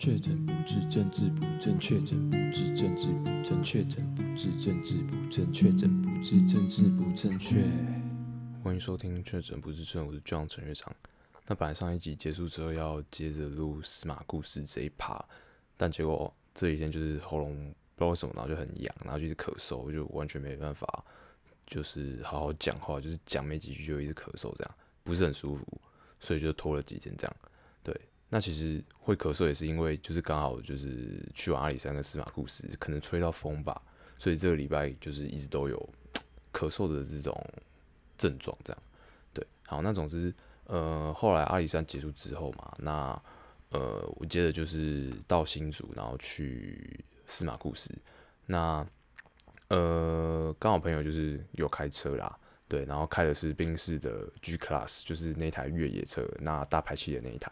确诊不治，政治不正确；确诊不治，政治不正确；确诊不治，政治不正确；确诊不治，政治不正确。欢迎收听《确诊不治症》，我是 John 陈乐长。那本来上一集结束之后要接着录司马故事这一趴，但结果这几天就是喉咙不知道为什么，然后就很痒，然后就一直咳嗽，就完全没办法，就是好好讲话，就是讲没几句就一直咳嗽，这样不是很舒服，所以就拖了几天这样。对。那其实会咳嗽也是因为就是刚好就是去完阿里山跟司马库斯，可能吹到风吧，所以这个礼拜就是一直都有咳嗽的这种症状，这样。对，好，那总之呃后来阿里山结束之后嘛，那呃我接着就是到新竹，然后去司马库斯。那呃刚好朋友就是有开车啦，对，然后开的是宾士的 G Class，就是那台越野车，那大排气的那一台。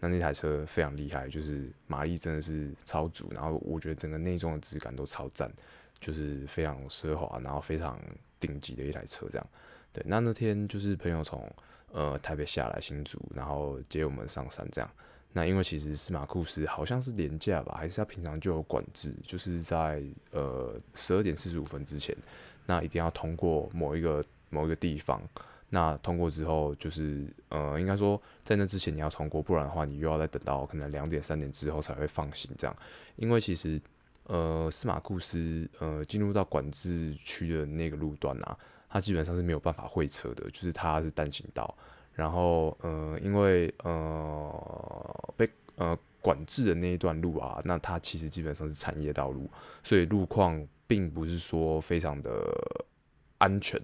那那台车非常厉害，就是马力真的是超足，然后我觉得整个内装的质感都超赞，就是非常奢华，然后非常顶级的一台车这样。对，那那天就是朋友从呃台北下来新竹，然后接我们上山这样。那因为其实司马库斯好像是连假吧，还是他平常就有管制，就是在呃十二点四十五分之前，那一定要通过某一个某一个地方。那通过之后，就是呃，应该说在那之前你要通过，不然的话你又要再等到可能两点三点之后才会放行这样。因为其实呃，司马库斯呃进入到管制区的那个路段啊，它基本上是没有办法会车的，就是它是单行道。然后呃，因为呃被呃管制的那一段路啊，那它其实基本上是产业道路，所以路况并不是说非常的安全。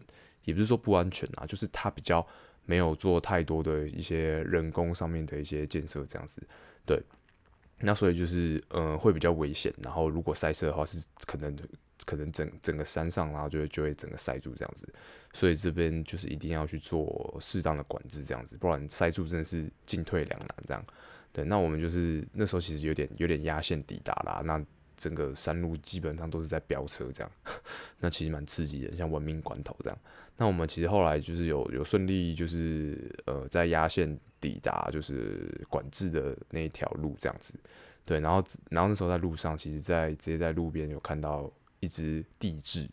也不是说不安全啊，就是它比较没有做太多的一些人工上面的一些建设这样子，对，那所以就是呃会比较危险，然后如果塞车的话是可能可能整整个山上然后就会就会整个塞住这样子，所以这边就是一定要去做适当的管制这样子，不然塞住真的是进退两难这样，对，那我们就是那时候其实有点有点压线抵达啦，那。整个山路基本上都是在飙车，这样，那其实蛮刺激的，像文明关头这样。那我们其实后来就是有有顺利，就是呃在压线抵达就是管制的那一条路这样子。对，然后然后那时候在路上，其实在直接在路边有看到一只帝雉，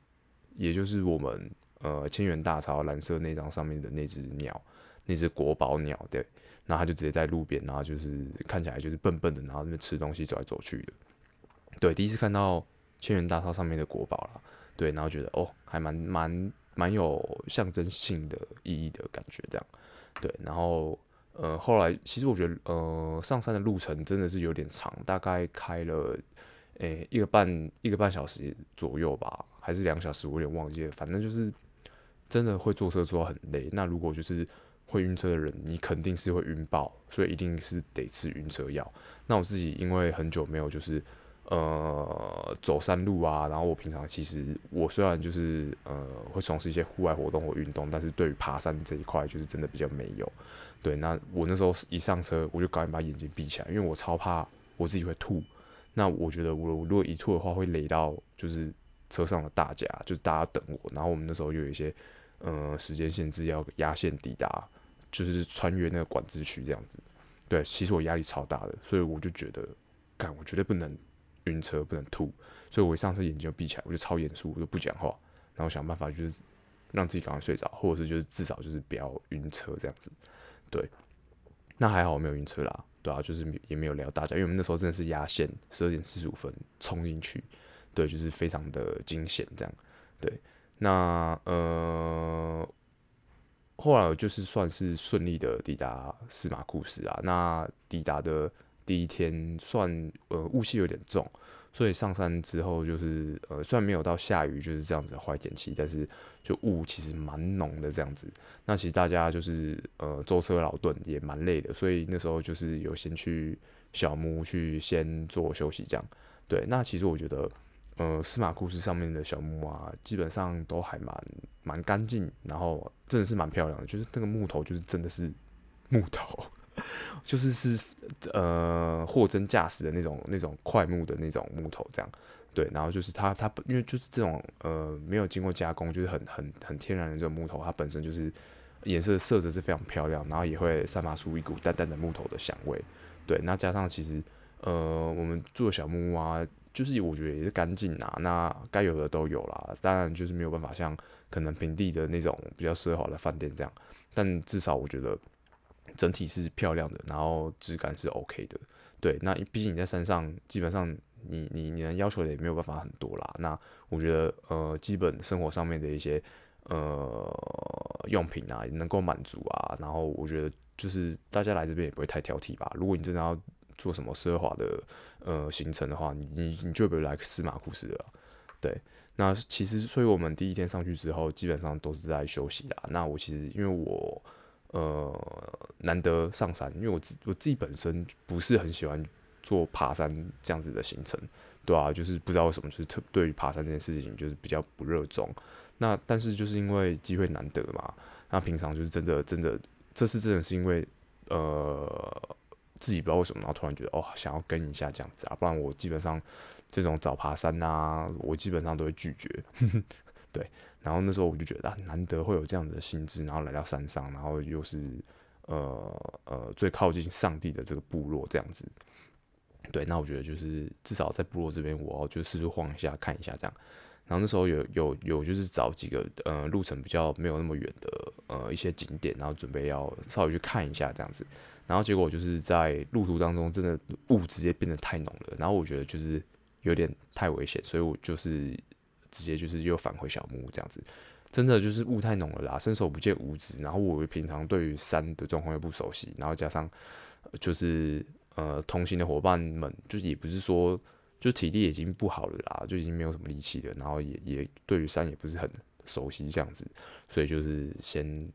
也就是我们呃千元大潮蓝色那张上面的那只鸟，那只国宝鸟。对，然后它就直接在路边，然后就是看起来就是笨笨的，然后那边吃东西走来走去的。对，第一次看到千元大钞上面的国宝了，对，然后觉得哦，还蛮蛮蛮有象征性的意义的感觉，这样，对，然后呃，后来其实我觉得呃，上山的路程真的是有点长，大概开了诶一个半一个半小时左右吧，还是两小时，我有点忘记了，反正就是真的会坐车坐到很累。那如果就是会晕车的人，你肯定是会晕爆，所以一定是得吃晕车药。那我自己因为很久没有就是。呃，走山路啊，然后我平常其实我虽然就是呃会从事一些户外活动或运动，但是对于爬山这一块就是真的比较没有。对，那我那时候一上车，我就赶紧把眼睛闭起来，因为我超怕我自己会吐。那我觉得我如果一吐的话，会累到就是车上的大家，就是大家等我。然后我们那时候又有一些呃时间限制，要压线抵达，就是穿越那个管制区这样子。对，其实我压力超大的，所以我就觉得，干，我绝对不能。晕车不能吐，所以我一上车眼睛就闭起来，我就超严肃，我就不讲话，然后想办法就是让自己赶快睡着，或者是就是至少就是不要晕车这样子。对，那还好我没有晕车啦，对啊，就是也没有聊大家，因为我们那时候真的是压线，十二点四十五分冲进去，对，就是非常的惊险这样。对，那呃后来就是算是顺利的抵达司马库斯啊，那抵达的。第一天算呃雾气有点重，所以上山之后就是呃虽然没有到下雨就是这样子的坏天气，但是就雾其实蛮浓的这样子。那其实大家就是呃舟车劳顿也蛮累的，所以那时候就是有先去小木屋去先做休息这样。对，那其实我觉得呃司马库斯上面的小木屋啊，基本上都还蛮蛮干净，然后真的是蛮漂亮的，就是那个木头就是真的是木头。就是是呃货真价实的那种那种块木的那种木头这样，对，然后就是它它因为就是这种呃没有经过加工，就是很很很天然的这种木头，它本身就是颜色色泽是非常漂亮，然后也会散发出一股淡淡的木头的香味，对，那加上其实呃，我们住的小木屋啊，就是我觉得也是干净啊，那该有的都有啦。当然就是没有办法像可能平地的那种比较奢华的饭店这样，但至少我觉得整体是漂亮的，然后质感是 OK 的。对，那毕竟你在山上，基本上你你你能要求的也没有办法很多啦。那我觉得呃，基本生活上面的一些呃用品啊，能够满足啊。然后我觉得就是大家来这边也不会太挑剔吧。如果你真的要做什么奢华的呃行程的话，你你就不会来司马库斯了。对，那其实所以我们第一天上去之后，基本上都是在休息啦。那我其实因为我。呃，难得上山，因为我自我自己本身不是很喜欢做爬山这样子的行程，对啊，就是不知道为什么，就是特对于爬山这件事情就是比较不热衷。那但是就是因为机会难得嘛，那平常就是真的真的，这次真的是因为呃自己不知道为什么，然后突然觉得哦想要跟一下这样子啊，不然我基本上这种早爬山啊，我基本上都会拒绝。对，然后那时候我就觉得啊，难得会有这样子的心智，然后来到山上，然后又是呃呃最靠近上帝的这个部落这样子。对，那我觉得就是至少在部落这边，我要就四处晃一下，看一下这样。然后那时候有有有就是找几个呃路程比较没有那么远的呃一些景点，然后准备要稍微去看一下这样子。然后结果就是在路途当中，真的雾直接变得太浓了，然后我觉得就是有点太危险，所以我就是。直接就是又返回小木屋这样子，真的就是雾太浓了啦，伸手不见五指。然后我平常对于山的状况又不熟悉，然后加上就是呃同行的伙伴们，就也不是说就体力已经不好了啦，就已经没有什么力气了，然后也也对于山也不是很熟悉这样子，所以就是先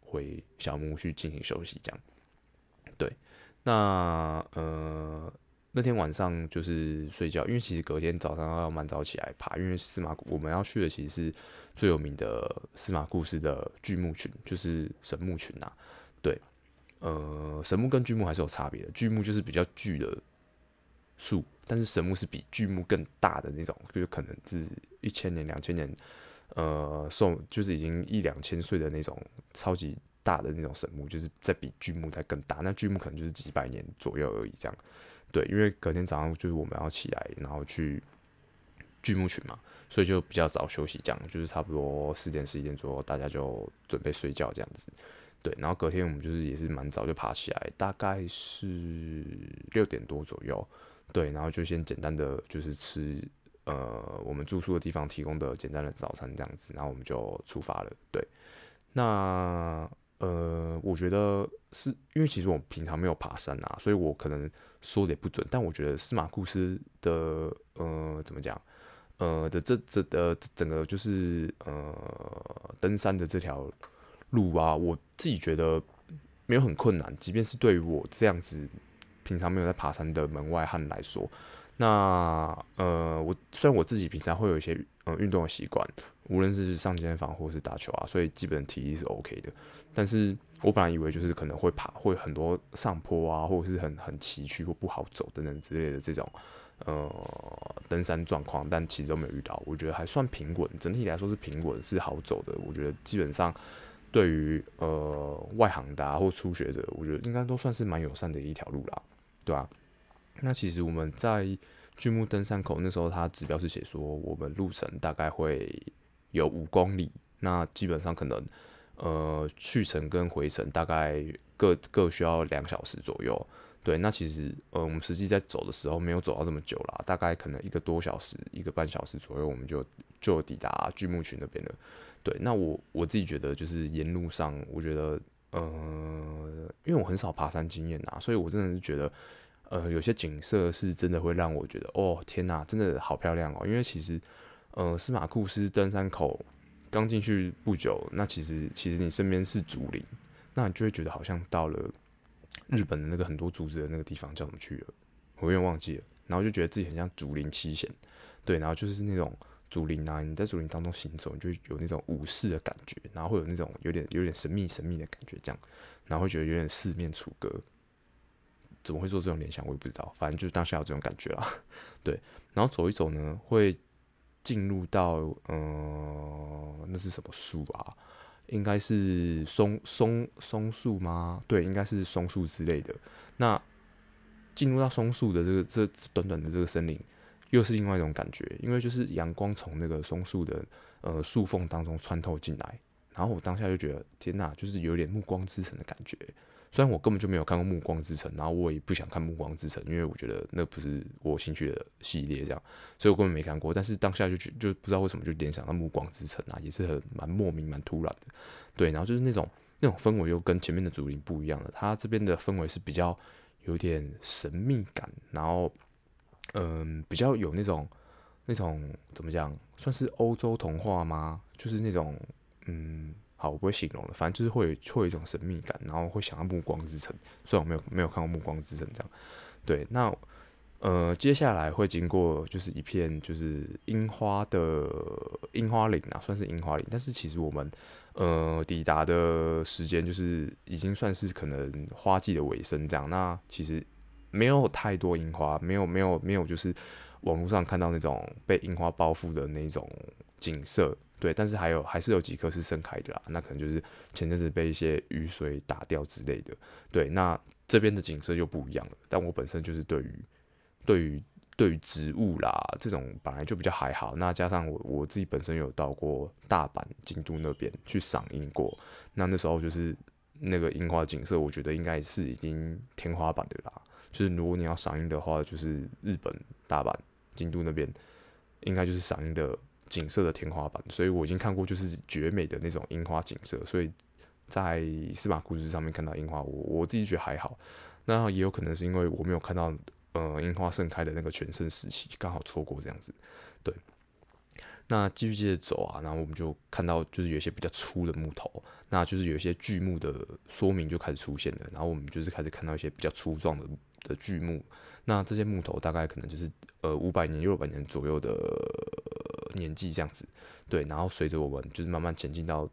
回小木屋去进行休息这样。对，那呃。那天晚上就是睡觉，因为其实隔天早上要蛮早起来爬，因为司马我们要去的其实是最有名的司马故事的巨木群，就是神木群呐、啊。对，呃，神木跟巨木还是有差别的，巨木就是比较巨的树，但是神木是比巨木更大的那种，就是可能是一千年、两千年，呃，寿就是已经一两千岁的那种超级大的那种神木，就是在比巨木再更大，那巨木可能就是几百年左右而已这样。对，因为隔天早上就是我们要起来，然后去巨木群嘛，所以就比较早休息，这样就是差不多十点十一点左右，大家就准备睡觉这样子。对，然后隔天我们就是也是蛮早就爬起来，大概是六点多左右。对，然后就先简单的就是吃呃我们住宿的地方提供的简单的早餐这样子，然后我们就出发了。对，那。呃，我觉得是因为其实我平常没有爬山啊，所以我可能说的也不准。但我觉得司马库斯的呃，怎么讲？呃的这这的整个就是呃登山的这条路啊，我自己觉得没有很困难。即便是对于我这样子平常没有在爬山的门外汉来说，那呃，我虽然我自己平常会有一些呃运动的习惯。无论是上健身房或是打球啊，所以基本体力是 OK 的。但是我本来以为就是可能会爬，会很多上坡啊，或者是很很崎岖或不好走等等之类的这种呃登山状况，但其实都没有遇到。我觉得还算平稳，整体来说是平稳，是好走的。我觉得基本上对于呃外行的或初学者，我觉得应该都算是蛮友善的一条路啦，对吧？那其实我们在巨木登山口那时候，它指标是写说我们路程大概会。有五公里，那基本上可能，呃，去程跟回程大概各各需要两小时左右。对，那其实，呃，我们实际在走的时候没有走到这么久啦，大概可能一个多小时、一个半小时左右，我们就就抵达巨木群那边了。对，那我我自己觉得就是沿路上，我觉得，呃，因为我很少爬山经验呐，所以我真的是觉得，呃，有些景色是真的会让我觉得，哦，天呐，真的好漂亮哦，因为其实。呃，司马库斯登山口刚进去不久，那其实其实你身边是竹林，那你就会觉得好像到了日本的那个很多竹子的那个地方叫什么去了，我有点忘记了。然后就觉得自己很像竹林七贤，对，然后就是那种竹林啊，你在竹林当中行走，你就有那种武士的感觉，然后会有那种有点有点神秘神秘的感觉，这样，然后会觉得有点四面楚歌，怎么会做这种联想，我也不知道，反正就是当下有这种感觉啦，对，然后走一走呢，会。进入到呃，那是什么树啊？应该是松松松树吗？对，应该是松树之类的。那进入到松树的这个这短短的这个森林，又是另外一种感觉，因为就是阳光从那个松树的呃树缝当中穿透进来，然后我当下就觉得天哪，就是有点暮光之城的感觉。虽然我根本就没有看过《暮光之城》，然后我也不想看《暮光之城》，因为我觉得那不是我兴趣的系列，这样，所以我根本没看过。但是当下就就不知道为什么就联想到《暮光之城》啊，也是很蛮莫名、蛮突然的。对，然后就是那种那种氛围又跟前面的竹林不一样了。它这边的氛围是比较有点神秘感，然后嗯，比较有那种那种怎么讲，算是欧洲童话吗？就是那种嗯。好，我不会形容了，反正就是会会有一种神秘感，然后会想到暮光之城。虽然我没有没有看过暮光之城这样，对，那呃接下来会经过就是一片就是樱花的樱花林啊，算是樱花林，但是其实我们呃抵达的时间就是已经算是可能花季的尾声这样。那其实没有太多樱花，没有没有没有就是网络上看到那种被樱花包覆的那种景色。对，但是还有还是有几棵是盛开的啦，那可能就是前阵子被一些雨水打掉之类的。对，那这边的景色就不一样了。但我本身就是对于对于对于植物啦这种本来就比较还好，那加上我我自己本身有到过大阪、京都那边去赏樱过，那那时候就是那个樱花景色，我觉得应该是已经天花板的啦。就是如果你要赏樱的话，就是日本大阪、京都那边应该就是赏樱的。景色的天花板，所以我已经看过就是绝美的那种樱花景色，所以在司马库斯上面看到樱花，我我自己觉得还好。那也有可能是因为我没有看到呃樱花盛开的那个全盛时期，刚好错过这样子。对，那继续接着走啊，然后我们就看到就是有一些比较粗的木头，那就是有一些巨木的说明就开始出现了，然后我们就是开始看到一些比较粗壮的的巨木，那这些木头大概可能就是呃五百年六百年左右的。年纪这样子，对，然后随着我们就是慢慢前进到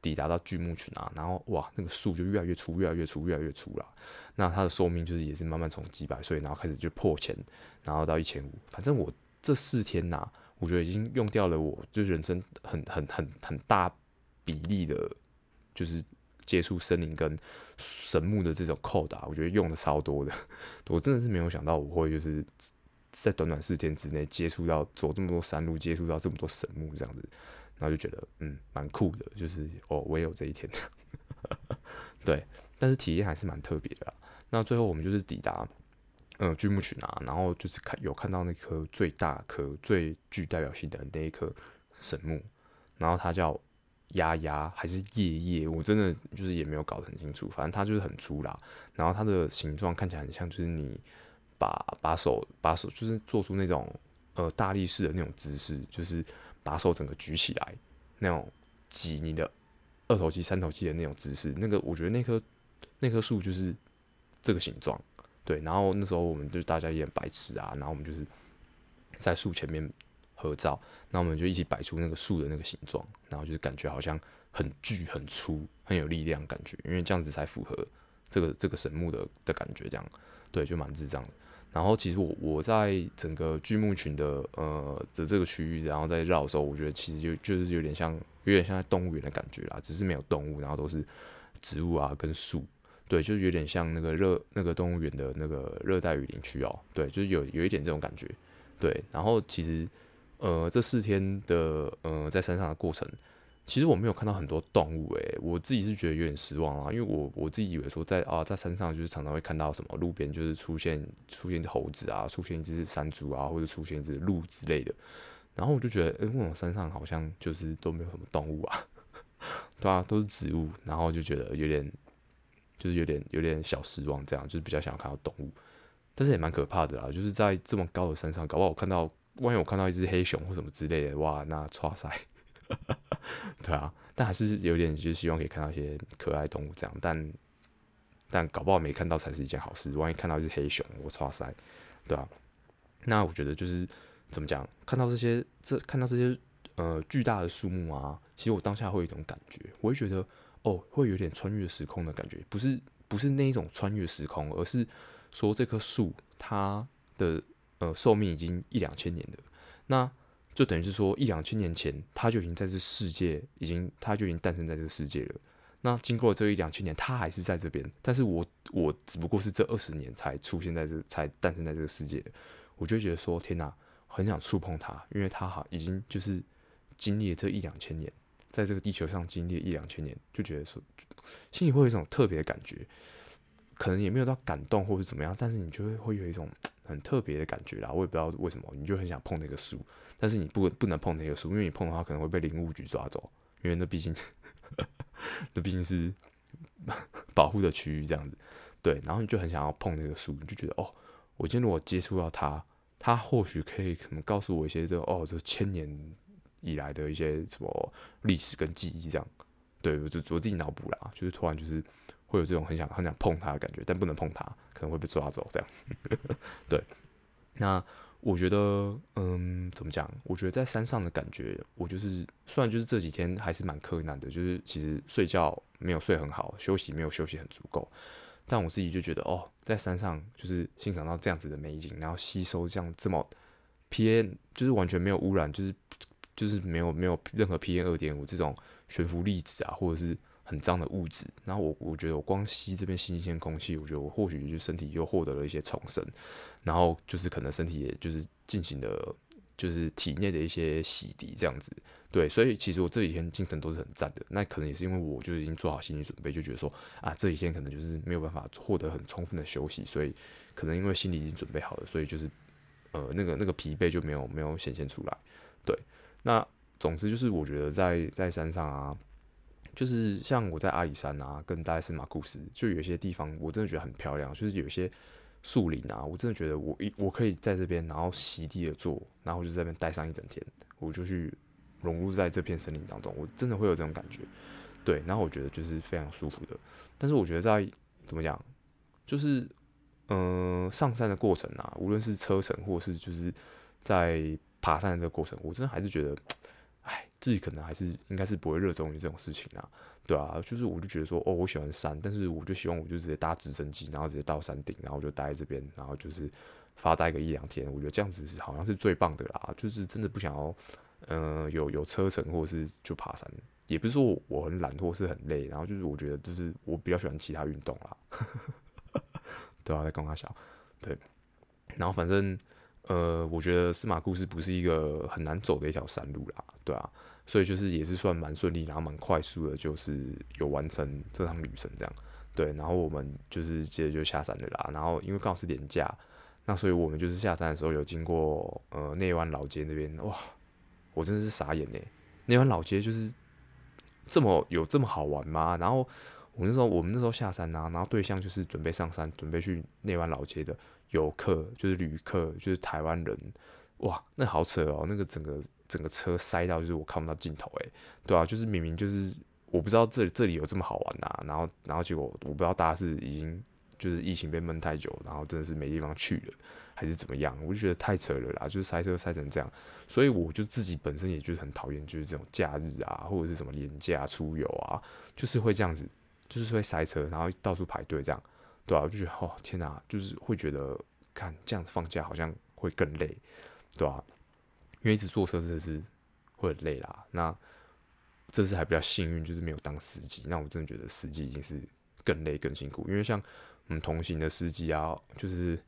抵达到巨木群啊，然后哇，那个树就越来越粗，越来越粗，越来越粗了。那它的寿命就是也是慢慢从几百岁，然后开始就破千，然后到一千五。反正我这四天呐、我觉得已经用掉了我就人生很很很很大比例的，就是接触森林跟神木的这种扣打，我觉得用的超多的。我真的是没有想到我会就是。在短短四天之内接触到走这么多山路，接触到这么多神木这样子，然后就觉得嗯蛮酷的，就是哦我也有这一天，对，但是体验还是蛮特别的。那最后我们就是抵达嗯巨木群啊，然后就是看有看到那棵最大棵、最具代表性的那一棵神木，然后它叫丫丫还是叶叶，我真的就是也没有搞得很清楚，反正它就是很粗啦，然后它的形状看起来很像就是你。把把手把手就是做出那种呃大力士的那种姿势，就是把手整个举起来那种挤你的二头肌三头肌的那种姿势。那个我觉得那棵那棵树就是这个形状，对。然后那时候我们就大家也很白痴啊，然后我们就是在树前面合照，那我们就一起摆出那个树的那个形状，然后就是感觉好像很巨很粗很有力量感觉，因为这样子才符合这个这个神木的的感觉，这样对就蛮智障的。然后其实我我在整个巨木群的呃的这个区域，然后在绕的时候，我觉得其实就就是有点像有点像在动物园的感觉啦，只是没有动物，然后都是植物啊跟树，对，就是有点像那个热那个动物园的那个热带雨林区哦，对，就是有有一点这种感觉，对。然后其实呃这四天的呃在山上的过程。其实我没有看到很多动物，诶，我自己是觉得有点失望啊，因为我我自己以为说在啊在山上就是常常会看到什么路边就是出现出现一只猴子啊，出现一只山猪啊，或者出现一只鹿之类的，然后我就觉得，诶，那种山上好像就是都没有什么动物啊，对啊，都是植物，然后就觉得有点就是有点有点小失望，这样就是比较想要看到动物，但是也蛮可怕的啦，就是在这么高的山上，搞不好我看到万一我看到一只黑熊或什么之类的，哇，那 哇塞。对啊，但还是有点就是希望可以看到一些可爱动物这样，但但搞不好没看到才是一件好事。万一看到一只黑熊，我剉赛，对啊，那我觉得就是怎么讲，看到这些这看到这些呃巨大的树木啊，其实我当下会有一种感觉，我会觉得哦，会有点穿越时空的感觉，不是不是那一种穿越时空，而是说这棵树它的呃寿命已经一两千年的那。就等于是说，一两千年前，他就已经在这世界，已经他就已经诞生在这个世界了。那经过了这一两千年，它还是在这边，但是我我只不过是这二十年才出现在这，才诞生在这个世界的，我就觉得说天哪，很想触碰它，因为它哈已经就是经历了这一两千年，在这个地球上经历一两千年，就觉得说心里会有一种特别的感觉，可能也没有到感动或者怎么样，但是你就会会有一种很特别的感觉啦，我也不知道为什么，你就很想碰那个树，但是你不不能碰那个树，因为你碰的话可能会被林务局抓走，因为那毕竟。那毕竟是 保护的区域，这样子，对，然后你就很想要碰那个树，你就觉得哦，我今天如果接触到它，它或许可以可能告诉我一些这、哦，这千年以来的一些什么历史跟记忆，这样，对，我就我自己脑补啦，就是突然就是会有这种很想很想碰它的感觉，但不能碰它，可能会被抓走，这样，对，那。我觉得，嗯，怎么讲？我觉得在山上的感觉，我就是虽然就是这几天还是蛮困难的，就是其实睡觉没有睡很好，休息没有休息很足够，但我自己就觉得，哦，在山上就是欣赏到这样子的美景，然后吸收这样这么 P N，就是完全没有污染，就是就是没有没有任何 P N 二点五这种悬浮粒子啊，或者是。很脏的物质，然后我我觉得我光吸这边新鲜空气，我觉得我或许就身体又获得了一些重生，然后就是可能身体也就是进行的就是体内的一些洗涤这样子，对，所以其实我这几天精神都是很赞的，那可能也是因为我就已经做好心理准备，就觉得说啊这几天可能就是没有办法获得很充分的休息，所以可能因为心里已经准备好了，所以就是呃那个那个疲惫就没有没有显现出来，对，那总之就是我觉得在在山上啊。就是像我在阿里山啊，跟大概是马库斯，就有些地方我真的觉得很漂亮。就是有些树林啊，我真的觉得我一我可以在这边，然后席地而坐，然后就在那边待上一整天，我就去融入在这片森林当中，我真的会有这种感觉。对，然后我觉得就是非常舒服的。但是我觉得在怎么讲，就是嗯、上山的过程啊，无论是车程或是就是在爬山的这个过程，我真的还是觉得。哎，自己可能还是应该是不会热衷于这种事情啊，对啊，就是我就觉得说，哦，我喜欢山，但是我就希望我就直接搭直升机，然后直接到山顶，然后就待在这边，然后就是发呆个一两天。我觉得这样子是好像是最棒的啦，就是真的不想要，嗯、有有车程或者是就爬山，也不是说我很懒或是很累，然后就是我觉得就是我比较喜欢其他运动啦，对啊，在刚刚想，对，然后反正。呃，我觉得司马库斯不是一个很难走的一条山路啦，对啊，所以就是也是算蛮顺利，然后蛮快速的，就是有完成这趟旅程这样，对，然后我们就是接着就下山了啦，然后因为刚好是连假，那所以我们就是下山的时候有经过呃内湾老街那边，哇，我真的是傻眼呢，内湾老街就是这么有这么好玩吗？然后我那时候我们那时候下山啊，然后对象就是准备上山，准备去内湾老街的。游客就是旅客，就是台湾人，哇，那好扯哦！那个整个整个车塞到，就是我看不到尽头，诶，对啊，就是明明就是我不知道这里这里有这么好玩呐、啊，然后然后结果我不知道大家是已经就是疫情被闷太久，然后真的是没地方去了，还是怎么样？我就觉得太扯了啦，就是塞车塞成这样，所以我就自己本身也就是很讨厌，就是这种假日啊，或者是什么连假出游啊，就是会这样子，就是会塞车，然后到处排队这样。对啊，我就觉得哦天哪，就是会觉得看这样子放假好像会更累，对啊，因为一直坐车真的是会很累啦。那这次还比较幸运，就是没有当司机。那我真的觉得司机已经是更累更辛苦，因为像我们同行的司机啊，就是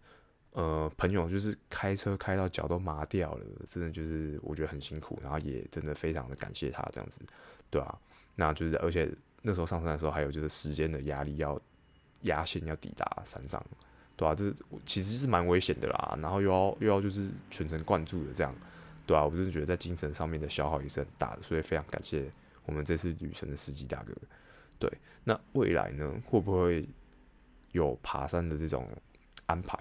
呃朋友就是开车开到脚都麻掉了，真的就是我觉得很辛苦，然后也真的非常的感谢他这样子，对啊，那就是而且那时候上山的时候还有就是时间的压力要。压线要抵达山上，对啊，这其实是蛮危险的啦。然后又要又要就是全神贯注的这样，对啊，我就是觉得在精神上面的消耗也是很大的，所以非常感谢我们这次旅程的司机大哥。对，那未来呢，会不会有爬山的这种安排？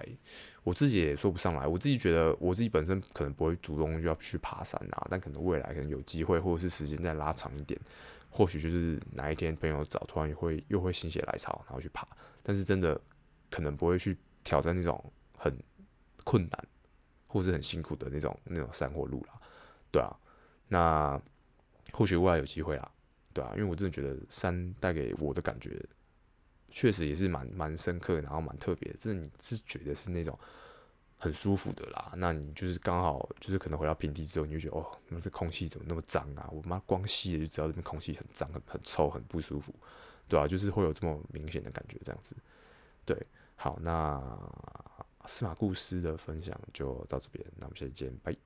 我自己也说不上来。我自己觉得我自己本身可能不会主动就要去爬山啊，但可能未来可能有机会，或者是时间再拉长一点。或许就是哪一天朋友找，突然会又会心血来潮，然后去爬。但是真的可能不会去挑战那种很困难或是很辛苦的那种那种山或路啦，对啊。那或许未来有机会啦，对啊。因为我真的觉得山带给我的感觉，确实也是蛮蛮深刻，然后蛮特别的。真的你是觉得是那种。很舒服的啦，那你就是刚好就是可能回到平地之后，你就觉得哦，那这空气怎么那么脏啊？我妈光吸的就知道这边空气很脏、很很臭、很不舒服。对啊，就是会有这么明显的感觉，这样子。对，好，那司马故事的分享就到这边，那我们下期见，拜。